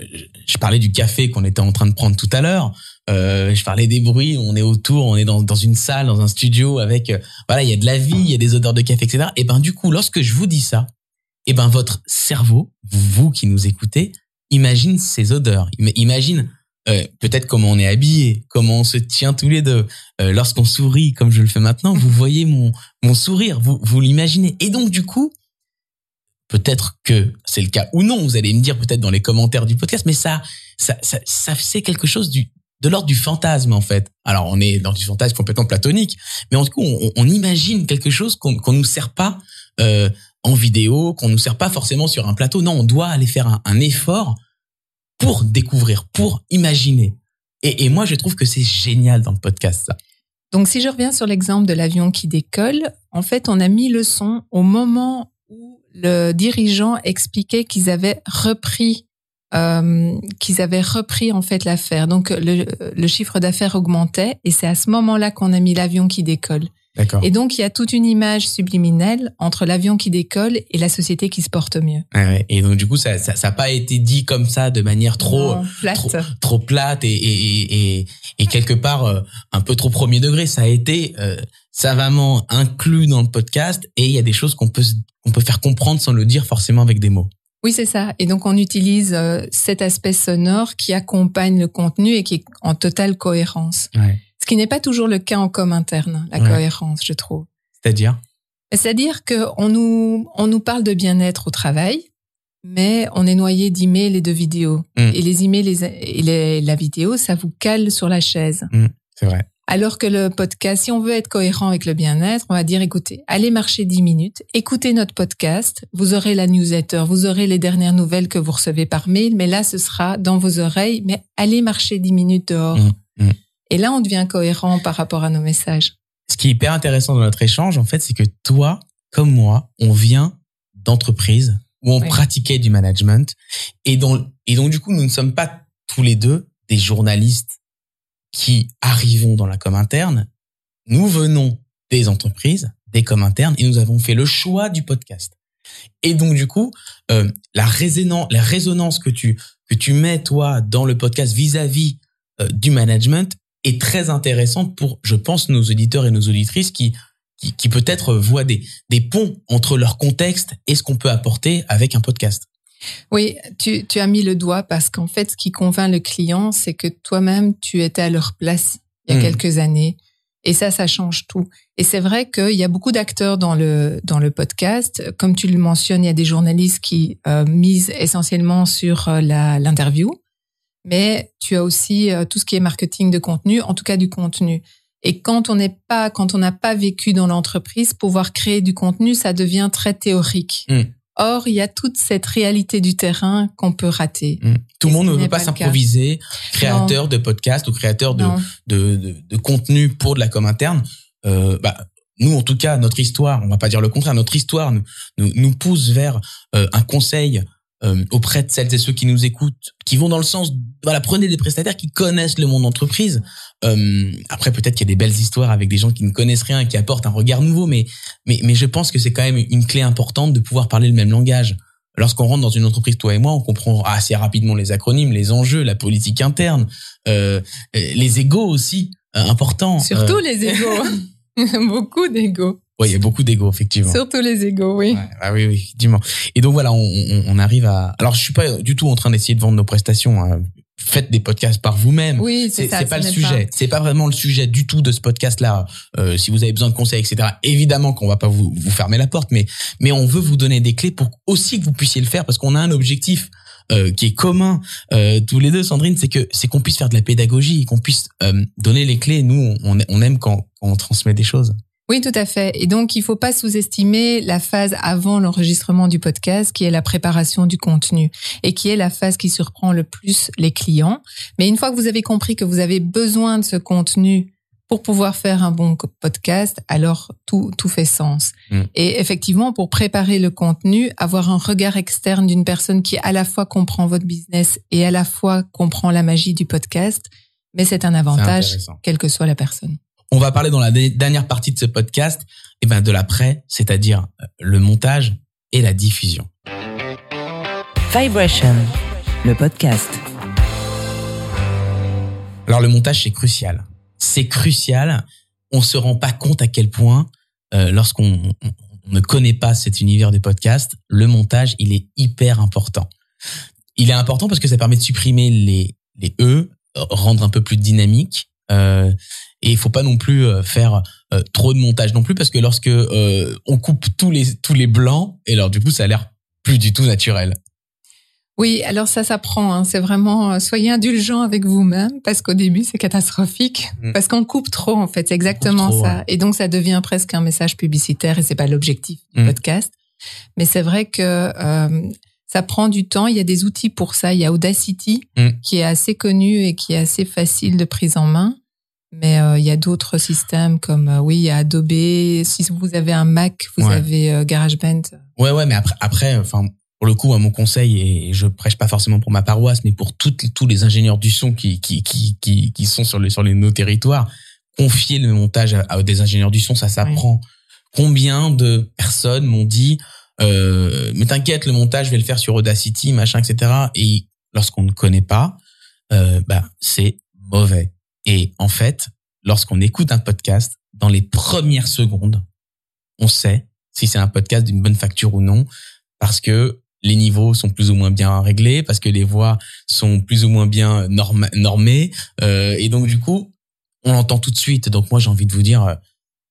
S2: je parlais du café qu'on était en train de prendre tout à l'heure. Euh, je parlais des bruits. On est autour, on est dans, dans une salle, dans un studio avec, euh, voilà, il y a de la vie, il y a des odeurs de café, etc. Et ben du coup, lorsque je vous dis ça, et ben votre cerveau, vous qui nous écoutez, imagine ces odeurs. Imagine euh, peut-être comment on est habillé, comment on se tient tous les deux. Lorsqu'on sourit, comme je le fais maintenant, vous voyez mon mon sourire, vous vous l'imaginez. Et donc du coup, peut-être que c'est le cas ou non. Vous allez me dire peut-être dans les commentaires du podcast, mais ça ça ça, ça c'est quelque chose du de l'ordre du fantasme en fait. Alors on est dans du fantasme complètement platonique, mais en tout cas on, imagine quelque chose qu'on qu'on nous sert pas euh, en vidéo, qu'on nous sert pas forcément sur un plateau. Non, on doit aller faire un, un effort pour découvrir, pour imaginer. Et, et moi je trouve que c'est génial dans le podcast ça.
S3: Donc, si je reviens sur l'exemple de l'avion qui décolle, en fait, on a mis le son au moment où le dirigeant expliquait qu'ils avaient repris, euh, qu'ils avaient repris en fait l'affaire. Donc, le, le chiffre d'affaires augmentait, et c'est à ce moment-là qu'on a mis l'avion qui décolle. Et donc, il y a toute une image subliminelle entre l'avion qui décolle et la société qui se porte mieux.
S2: Ouais. Et donc du coup, ça, ça, ça pas été dit comme ça de manière trop,
S3: Non, plate.
S2: trop, trop plate et, et, et, et quelque part euh, un peu trop premier degré. Ça a été euh, savamment inclus dans le podcast et il y a des choses qu'on peut qu'on peut faire comprendre sans le dire forcément avec des mots.
S3: Oui, c'est ça. Et donc, on utilise euh, cet aspect sonore qui accompagne le contenu et qui est en totale cohérence.
S2: Ouais.
S3: Ce qui n'est pas toujours le cas en com interne, la
S2: Ouais.
S3: cohérence, je trouve.
S2: C'est-à-dire?
S3: C'est-à-dire qu'on nous, on nous parle de bien-être au travail, mais on est noyé d'emails et de vidéos.
S2: Mm.
S3: Et les emails les- et les- la vidéo, ça vous cale sur la chaise.
S2: C'est vrai.
S3: Alors que le podcast, si on veut être cohérent avec le bien-être, on va dire, écoutez, allez marcher 10 minutes, écoutez notre podcast, vous aurez la newsletter, vous aurez les dernières nouvelles que vous recevez par mail, mais là, ce sera dans vos oreilles, mais allez marcher 10 minutes dehors.
S2: Mm, mm.
S3: Et là, on devient cohérent par rapport à nos messages.
S2: Ce qui est hyper intéressant dans notre échange, en fait, c'est que toi, comme moi, on vient d'entreprises où on
S3: Oui.
S2: pratiquait du management et dont, et donc du coup, nous ne sommes pas tous les deux des journalistes qui arrivons dans la com interne. Nous venons des entreprises, des com internes et nous avons fait le choix du podcast. Et donc du coup, euh, la résonance, que tu que tu mets toi dans le podcast vis-à-vis euh, du management est très intéressante pour, je pense, nos auditeurs et nos auditrices qui qui, qui peut-être voient des des ponts entre leur contexte et ce qu'on peut apporter avec un podcast.
S3: Oui, tu, tu as mis le doigt parce qu'en fait, ce qui convainc le client, c'est que toi-même, tu étais à leur place il y a
S2: Mm.
S3: quelques années. Et ça, ça change tout. Et c'est vrai qu'il y a beaucoup d'acteurs dans le, dans le podcast. Comme tu le mentionnes, il y a des journalistes qui euh, misent essentiellement sur euh, l'interview. Mais tu as aussi euh, tout ce qui est marketing de contenu, en tout cas du contenu. Et quand on n'est pas, quand on n'a pas vécu dans l'entreprise, pouvoir créer du contenu, ça devient très théorique.
S2: Mm.
S3: Or, il y a toute cette réalité du terrain qu'on peut rater.
S2: Mm. Tout le monde ne veut pas s'improviser créateur de podcast ou créateur de, de, de, de contenu pour de la com interne. Euh, bah, nous, en tout cas, notre histoire, on va pas dire le contraire, notre histoire nous, nous, nous pousse vers euh, un conseil euh, auprès de celles et ceux qui nous écoutent, qui vont dans le sens, voilà, prenez des prestataires qui connaissent le monde d'entreprise. Euh, après, peut-être qu'il y a des belles histoires avec des gens qui ne connaissent rien, qui apportent un regard nouveau, mais, mais, mais je pense que c'est quand même une clé importante de pouvoir parler le même langage. Lorsqu'on rentre dans une entreprise, toi et moi, on comprend assez rapidement les acronymes, les enjeux, la politique interne, euh, les égos aussi, euh, importants.
S3: Surtout
S2: Euh,
S3: les égos. (laughs) (laughs) Beaucoup d'égos.
S2: Ouais, il y a beaucoup d'égos, effectivement.
S3: Surtout les égos, oui.
S2: Ouais, ah oui, oui, effectivement. Et donc voilà, on, on, on arrive à. Alors, je suis pas du tout en train d'essayer de vendre nos prestations. hein. Faites des podcasts par vous-même.
S3: Oui,
S2: C'est
S3: c'est ça.
S2: c'est pas
S3: ce
S2: le sujet. C'est pas vraiment le sujet du tout de ce podcast-là. Euh, si vous avez besoin de conseils, etc. Évidemment qu'on va pas vous, vous fermer la porte, mais mais on veut vous donner des clés pour aussi que vous puissiez le faire, parce qu'on a un objectif euh, qui est commun euh, tous les deux, Sandrine, c'est que c'est qu'on puisse faire de la pédagogie, qu'on puisse euh, donner les clés. Nous, on, on aime quand, quand on transmet des choses.
S3: Oui, tout à fait. Et donc, il faut pas sous-estimer la phase avant l'enregistrement du podcast, qui est la préparation du contenu et qui est la phase qui surprend le plus les clients. Mais une fois que vous avez compris que vous avez besoin de ce contenu pour pouvoir faire un bon podcast, alors tout, tout fait sens.
S2: Mm.
S3: Et effectivement, pour préparer le contenu, avoir un regard externe d'une personne qui à la fois comprend votre business et à la fois comprend la magie du podcast, mais c'est un avantage, quelle que soit la personne.
S2: On va parler dans la dernière partie de ce podcast eh ben, de l'après, c'est-à-dire euh, le montage et la diffusion.
S1: Vibration, le podcast.
S2: Alors le montage, c'est crucial. C'est crucial. On se rend pas compte à quel point, euh, lorsqu'on on- on ne connaît pas cet univers des podcasts, le montage, il est hyper important. Il est important parce que ça permet de supprimer les, les E, rendre un peu plus dynamique. Euh, et il faut pas non plus euh, faire euh, trop de montage non plus parce que lorsque euh, on coupe tous les tous les blancs, et alors du coup ça a l'air plus du tout naturel.
S3: Oui, alors ça s'apprend. Hein. C'est vraiment euh, soyez indulgent avec vous-même parce qu'au début c'est catastrophique
S2: Mm.
S3: parce qu'on coupe trop en fait. C'est exactement
S2: trop,
S3: ça.
S2: ouais.
S3: Et donc ça devient presque un message publicitaire et c'est pas l'objectif du
S2: Mm.
S3: podcast. Mais c'est vrai que ça prend du temps. Il y a des outils pour ça. Il y a Audacity
S2: Mm.
S3: qui est assez connu et qui est assez facile de prise en main. Mais euh, il y a d'autres systèmes comme euh, oui, il y a Adobe. Si vous avez un Mac, vous
S2: Ouais.
S3: avez euh, GarageBand.
S2: Ouais, ouais, mais après, après, enfin, pour le coup, à mon conseil, et je prêche pas forcément pour ma paroisse, mais pour toutes, tous les ingénieurs du son qui, qui, qui, qui, qui sont sur les, sur les, nos territoires, confier le montage à, à des ingénieurs du son, ça s'apprend. Combien de personnes m'ont dit, euh, mais t'inquiète, le montage, je vais le faire sur Audacity, machin, etc. Et lorsqu'on ne connaît pas, euh, bah, c'est mauvais. Et en fait, lorsqu'on écoute un podcast, dans les premières secondes, on sait si c'est un podcast d'une bonne facture ou non, parce que les niveaux sont plus ou moins bien réglés, parce que les voix sont plus ou moins bien normées, euh, et donc du coup, on l'entend tout de suite. Donc moi, j'ai envie de vous dire, euh,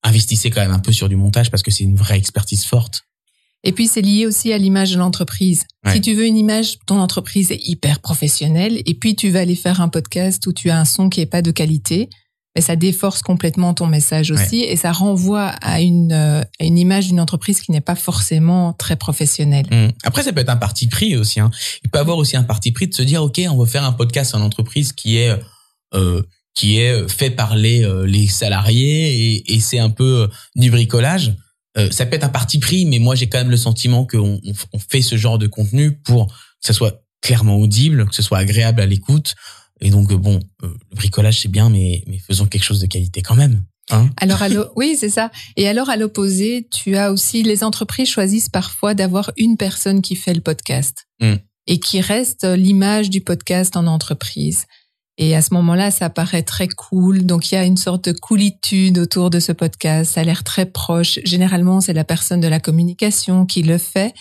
S2: investissez quand même un peu sur du montage parce que c'est une vraie expertise forte.
S3: Et puis c'est lié aussi à l'image de l'entreprise.
S2: Ouais.
S3: Si tu veux une image, ton entreprise est hyper professionnelle, et puis tu vas aller faire un podcast où tu as un son qui est pas de qualité, mais ça déforce complètement ton message aussi, et ça renvoie à une, euh, à une image d'une entreprise qui n'est pas forcément très professionnelle.
S2: Hum. Après, ça peut être un parti pris aussi. Hein. Il peut avoir aussi un parti pris de se dire, ok, on va faire un podcast en entreprise qui est euh, qui est fait parler euh, les salariés et, et c'est un peu du bricolage. Euh, ça peut être un parti pris, mais moi j'ai quand même le sentiment qu'on on, on fait ce genre de contenu pour que ça soit clairement audible, que ce soit agréable à l'écoute. Et donc euh, bon, euh, le bricolage c'est bien, mais mais faisons quelque chose de qualité quand même. Hein (laughs)
S3: Alors, à oui, c'est ça. Et alors, à l'opposé, tu as aussi les entreprises choisissent parfois d'avoir une personne qui fait le podcast
S2: Mm.
S3: et qui reste l'image du podcast en entreprise. Et à ce moment-là, ça paraît très cool. Donc, il y a une sorte de coolitude autour de ce podcast. Ça a l'air très proche. Généralement, c'est la personne de la communication qui le fait.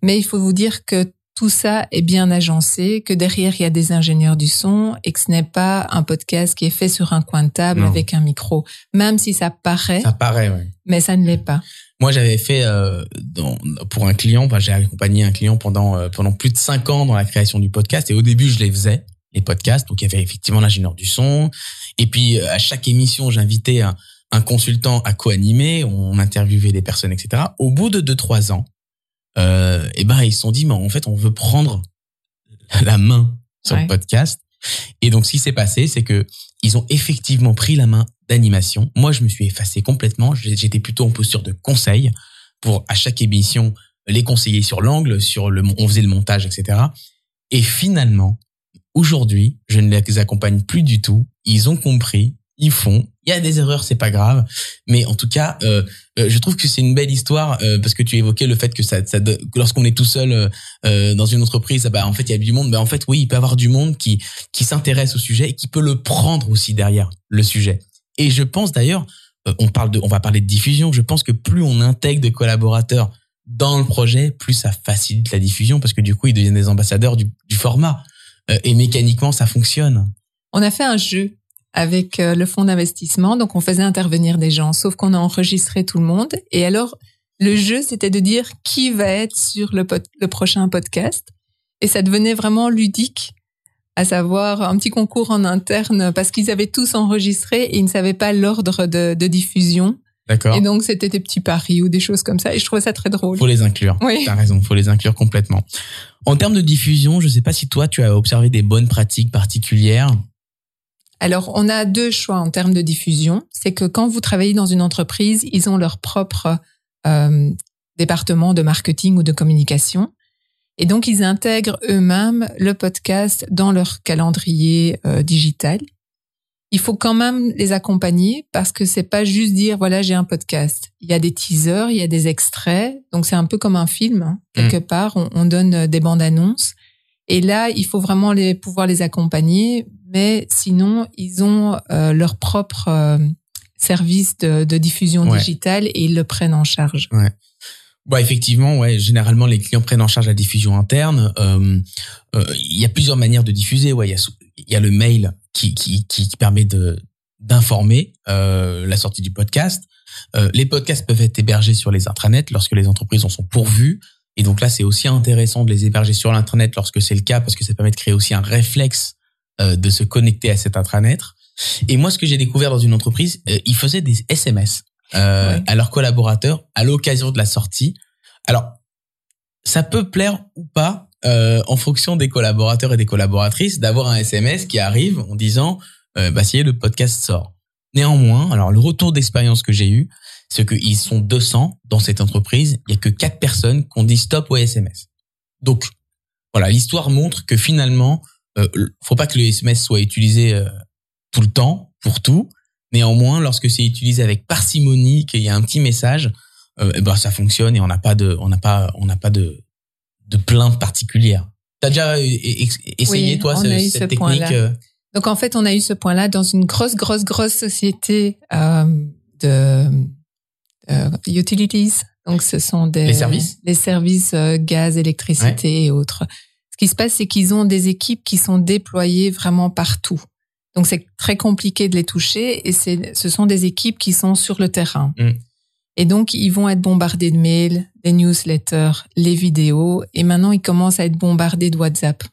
S3: Mais il faut vous dire que tout ça est bien agencé, que derrière, il y a des ingénieurs du son et que ce n'est pas un podcast qui est fait sur un coin de table
S2: Non.
S3: avec un micro. Même si ça paraît,
S2: Ça paraît. Ouais.
S3: mais ça ne l'est pas.
S2: Moi, j'avais fait euh, dans, pour un client, enfin, j'ai accompagné un client pendant euh, pendant plus de cinq ans dans la création du podcast. Et au début, je les faisais les podcasts. Donc, il y avait effectivement l'ingénieur du son. Et puis, euh, à chaque émission, j'invitais un, un consultant à co-animer. On interviewait des personnes, etc. Au bout de deux trois ans, euh, et ben, ils se sont dit, mais en fait, on veut prendre la main sur
S3: Ouais.
S2: le podcast. Et donc, ce qui s'est passé, c'est que ils ont effectivement pris la main d'animation. Moi, je me suis effacé complètement. J'étais plutôt en posture de conseil pour à chaque émission les conseiller sur l'angle, sur le, on faisait le montage, etc. Et finalement, aujourd'hui, je ne les accompagne plus du tout. Ils ont compris, ils font. Il y a des erreurs, c'est pas grave. Mais en tout cas, euh, euh, je trouve que c'est une belle histoire euh, parce que tu évoquais le fait que ça, ça lorsqu'on est tout seul euh, euh, dans une entreprise, ah bah en fait il y a du monde. Bah en fait oui, il peut y avoir du monde qui qui s'intéresse au sujet et qui peut le prendre aussi derrière le sujet. Et je pense d'ailleurs, euh, on parle de, on va parler de diffusion. Je pense que plus on intègre de collaborateurs dans le projet, plus ça facilite la diffusion parce que du coup ils deviennent des ambassadeurs du, du format. Euh, et mécaniquement ça fonctionne.
S3: On a fait un jeu avec euh, le fonds d'investissement, donc on faisait intervenir des gens, sauf qu'on a enregistré tout le monde. Et alors, le jeu, c'était de dire qui va être sur le, prochain podcast. Et ça devenait vraiment ludique, à savoir un petit concours en interne, parce qu'ils avaient tous enregistré et ils ne savaient pas l'ordre de diffusion.
S2: D'accord.
S3: Et donc, c'était des petits paris ou des choses comme ça. Et je trouvais ça très drôle.
S2: Faut les inclure.
S3: Oui.
S2: T'as raison, faut les inclure complètement. En termes de diffusion, je sais pas si toi tu as observé des bonnes pratiques particulières.
S3: Alors, on a deux choix en termes de diffusion. C'est que quand vous travaillez dans une entreprise, ils ont leur propre euh, département de marketing ou de communication. Et donc, ils intègrent eux-mêmes le podcast dans leur calendrier euh, digital. Il faut quand même les accompagner parce que c'est pas juste dire voilà j'ai un podcast. Il y a des teasers, il y a des extraits, donc c'est un peu comme un film hein. quelque part. On, on donne euh, des bandes annonces et là il faut vraiment les pouvoir les accompagner, mais sinon ils ont euh, leur propre euh, service de, de diffusion
S2: Ouais.
S3: digitale et ils le prennent en charge.
S2: Bah effectivement, ouais. Généralement, les clients prennent en charge la diffusion interne. Euh, euh, Il y a plusieurs manières de diffuser. Ouais, il y a, sou- il y a le mail qui qui qui, qui permet de d'informer euh, la sortie du podcast. Euh, les podcasts peuvent être hébergés sur les intranets lorsque les entreprises en sont pourvues. Et donc là, c'est aussi intéressant de les héberger sur l'intranet lorsque c'est le cas parce que ça permet de créer aussi un réflexe euh, de se connecter à cet intranet. Et moi, ce que j'ai découvert dans une entreprise, euh, ils faisaient des SMS euh,
S3: Ouais.
S2: à leurs collaborateurs à l'occasion de la sortie. Alors, ça peut plaire ou pas euh, en fonction des collaborateurs et des collaboratrices d'avoir un SMS qui arrive en disant euh, bah ça le podcast sort. Néanmoins, alors le retour d'expérience que j'ai eu, c'est qu'ils sont 200 dans cette entreprise. Il y a que quatre personnes qui ont dit stop au SMS. Donc voilà, l'histoire montre que finalement, euh, faut pas que le SMS soit utilisé euh, tout le temps pour tout. Néanmoins, lorsque c'est utilisé avec parcimonie, qu'il y a un petit message, euh, eh ben ça fonctionne et on n'a pas de, on n'a pas, on n'a pas de de plainte particulière. T'as déjà essayé toi cette ce technique euh?
S3: Donc en fait, on a eu ce point-là dans une grosse, grosse, grosse société euh, de euh, utilities. Donc ce sont des
S2: les services,
S3: les services euh, gaz, électricité et autres. Ce qui se passe, c'est qu'ils ont des équipes qui sont déployées vraiment partout. Donc c'est très compliqué de les toucher et c'est ce sont des équipes qui sont sur le terrain. Mm. Et donc, ils vont être bombardés de mails, des newsletters, les vidéos, et maintenant, ils commencent à être bombardés de WhatsApp.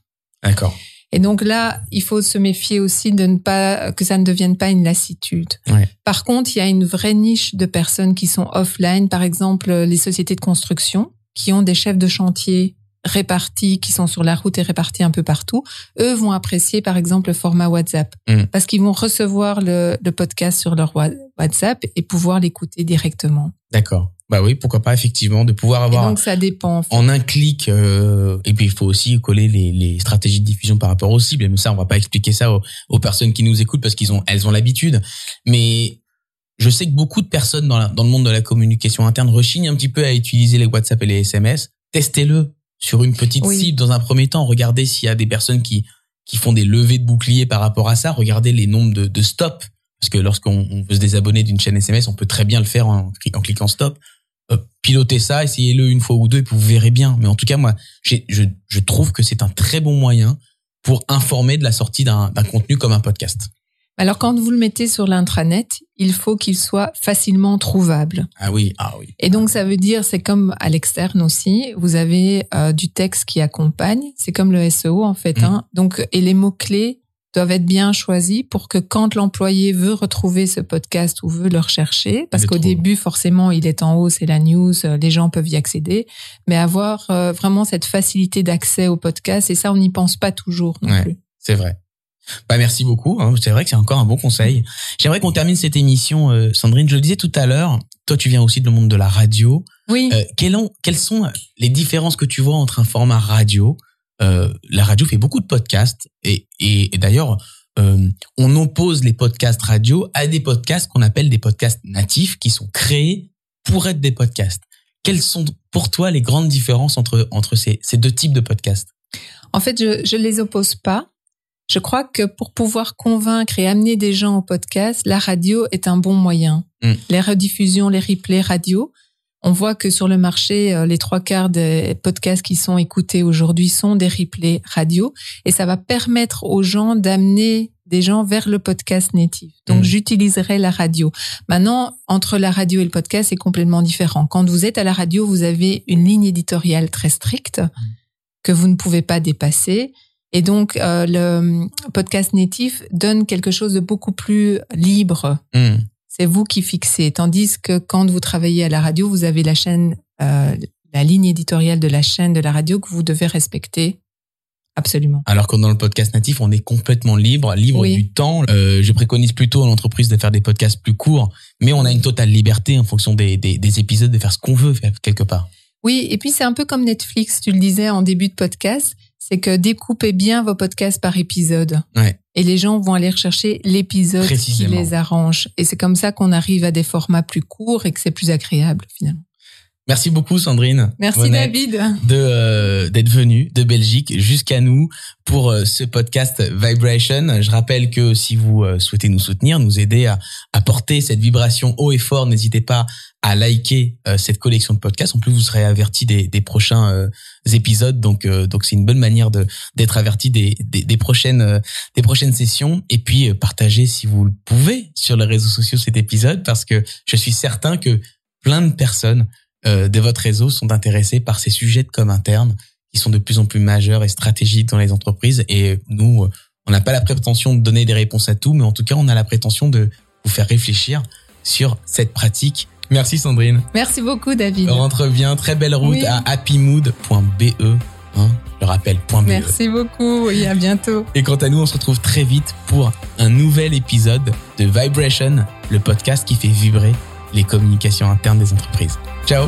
S2: D'accord.
S3: Et donc là, il faut se méfier aussi de ne pas que ça ne devienne pas une lassitude.
S2: Ouais.
S3: Par contre, il y a une vraie niche de personnes qui sont offline, par exemple les sociétés de construction, qui ont des chefs de chantier répartis, qui sont sur la route et répartis un peu partout, eux vont apprécier par exemple le format WhatsApp
S2: mm.
S3: parce qu'ils vont recevoir le, le, podcast sur leur WhatsApp et pouvoir l'écouter directement.
S2: D'accord. Bah oui, pourquoi pas effectivement de pouvoir avoir.
S3: Et donc ça dépend. En, fait.
S2: en un clic. Euh, et puis il faut aussi coller les, les, stratégies de diffusion par rapport aux cibles. Mais ça, on va pas expliquer ça aux, aux personnes qui nous écoutent parce qu'ils ont, elles ont l'habitude. Mais je sais que beaucoup de personnes dans, la, dans le monde de la communication interne rechignent un petit peu à utiliser les WhatsApp et les SMS. Testez-le sur une petite cible dans un premier temps. Regardez s'il y a des personnes qui qui font des levées de boucliers par rapport à ça. Regardez les nombres de, de stops. Parce que lorsqu'on veut se désabonner d'une chaîne SMS, on peut très bien le faire en, en cliquant stop. Euh, pilotez ça, essayez-le une fois ou deux et puis vous verrez bien. Mais en tout cas, moi, je, je trouve que c'est un très bon moyen pour informer de la sortie d'un contenu comme un podcast.
S3: Alors quand vous le mettez sur l'intranet, il faut qu'il soit facilement trouvable.
S2: Ah oui, ah oui.
S3: Et donc ça veut dire, c'est comme à l'externe aussi, vous avez euh, du texte qui accompagne, c'est comme le SEO en fait. Mm. Hein. Donc et les mots clés doivent être bien choisis pour que quand l'employé veut retrouver ce podcast ou veut le rechercher, parce qu'au début forcément il est en haut, c'est la news, euh, les gens peuvent y accéder, mais avoir euh, vraiment cette facilité d'accès au podcast et ça on n'y pense pas toujours non
S2: ouais,
S3: plus.
S2: C'est vrai. Bah merci beaucoup. Hein. C'est vrai que c'est encore un bon conseil. J'aimerais qu'on termine cette émission, euh, Sandrine. Je le disais tout à l'heure. Toi, tu viens aussi du monde de la radio.
S3: Oui.
S2: Euh, quelles, quelles, sont les différences que tu vois entre un format radio euh, La radio fait beaucoup de podcasts et, et, et d'ailleurs, euh, on oppose les podcasts radio à des podcasts qu'on appelle des podcasts natifs qui sont créés pour être des podcasts. Quelles sont pour toi les grandes différences entre entre ces, ces deux types de podcasts?
S3: En fait, je je les oppose pas. Je crois que pour pouvoir convaincre et amener des gens au podcast, la radio est un bon moyen.
S2: Mm.
S3: Les rediffusions, les replays radio, on voit que sur le marché, euh, les trois quarts des podcasts qui sont écoutés aujourd'hui sont des replays radio et ça va permettre aux gens d'amener des gens vers le podcast natif. Donc,
S2: Mm.
S3: j'utiliserai la radio. Maintenant, entre la radio et le podcast, c'est complètement différent. Quand vous êtes à la radio, vous avez une ligne éditoriale très stricte que vous ne pouvez pas dépasser. Et donc, euh, le podcast natif donne quelque chose de beaucoup plus libre.
S2: Mm.
S3: C'est vous qui fixez. Tandis que quand vous travaillez à la radio, vous avez la chaîne, euh, la ligne éditoriale de la chaîne de la radio que vous devez respecter. Absolument.
S2: Alors que dans le podcast natif, on est complètement libre, libre
S3: Oui.
S2: du temps. Euh, je préconise plutôt à l'entreprise de faire des podcasts plus courts, mais on a une totale liberté en fonction des, des, des épisodes de faire ce qu'on veut faire quelque part.
S3: Oui, et puis c'est un peu comme Netflix, tu le disais en début de podcast, c'est que découpez bien vos podcasts par épisode.
S2: Ouais.
S3: Et les gens vont aller rechercher l'épisode qui les arrange. Et c'est comme ça qu'on arrive à des formats plus courts et que c'est plus agréable finalement.
S2: Merci beaucoup Sandrine.
S3: Merci
S2: Bonnet,
S3: David.
S2: de euh, d'être venu de Belgique jusqu'à nous pour euh, ce podcast Vibration. Je rappelle que si vous euh, souhaitez nous soutenir, nous aider à, à porter cette vibration haut et fort, n'hésitez pas à liker cette collection de podcasts. En plus, vous serez averti des, des prochains épisodes, donc donc c'est une bonne manière de d'être averti des, des, des prochaines des prochaines sessions. Et puis partagez si vous le pouvez sur les réseaux sociaux cet épisode parce que je suis certain que plein de personnes euh, de votre réseau sont intéressés par ces sujets de com interne qui sont de plus en plus majeurs et stratégiques dans les entreprises. Et nous, euh, on n'a pas la prétention de donner des réponses à tout, mais en tout cas, on a la prétention de vous faire réfléchir sur cette pratique. Merci Sandrine.
S3: Merci beaucoup David.
S2: On rentre bien. Très belle route
S3: Oui.
S2: à happymood.be Hein, je rappelle, point BE.
S3: Merci beaucoup et à bientôt.
S2: Et quant à nous, on se retrouve très vite pour un nouvel épisode de Vibration, le podcast qui fait vibrer les communications internes des entreprises. Ciao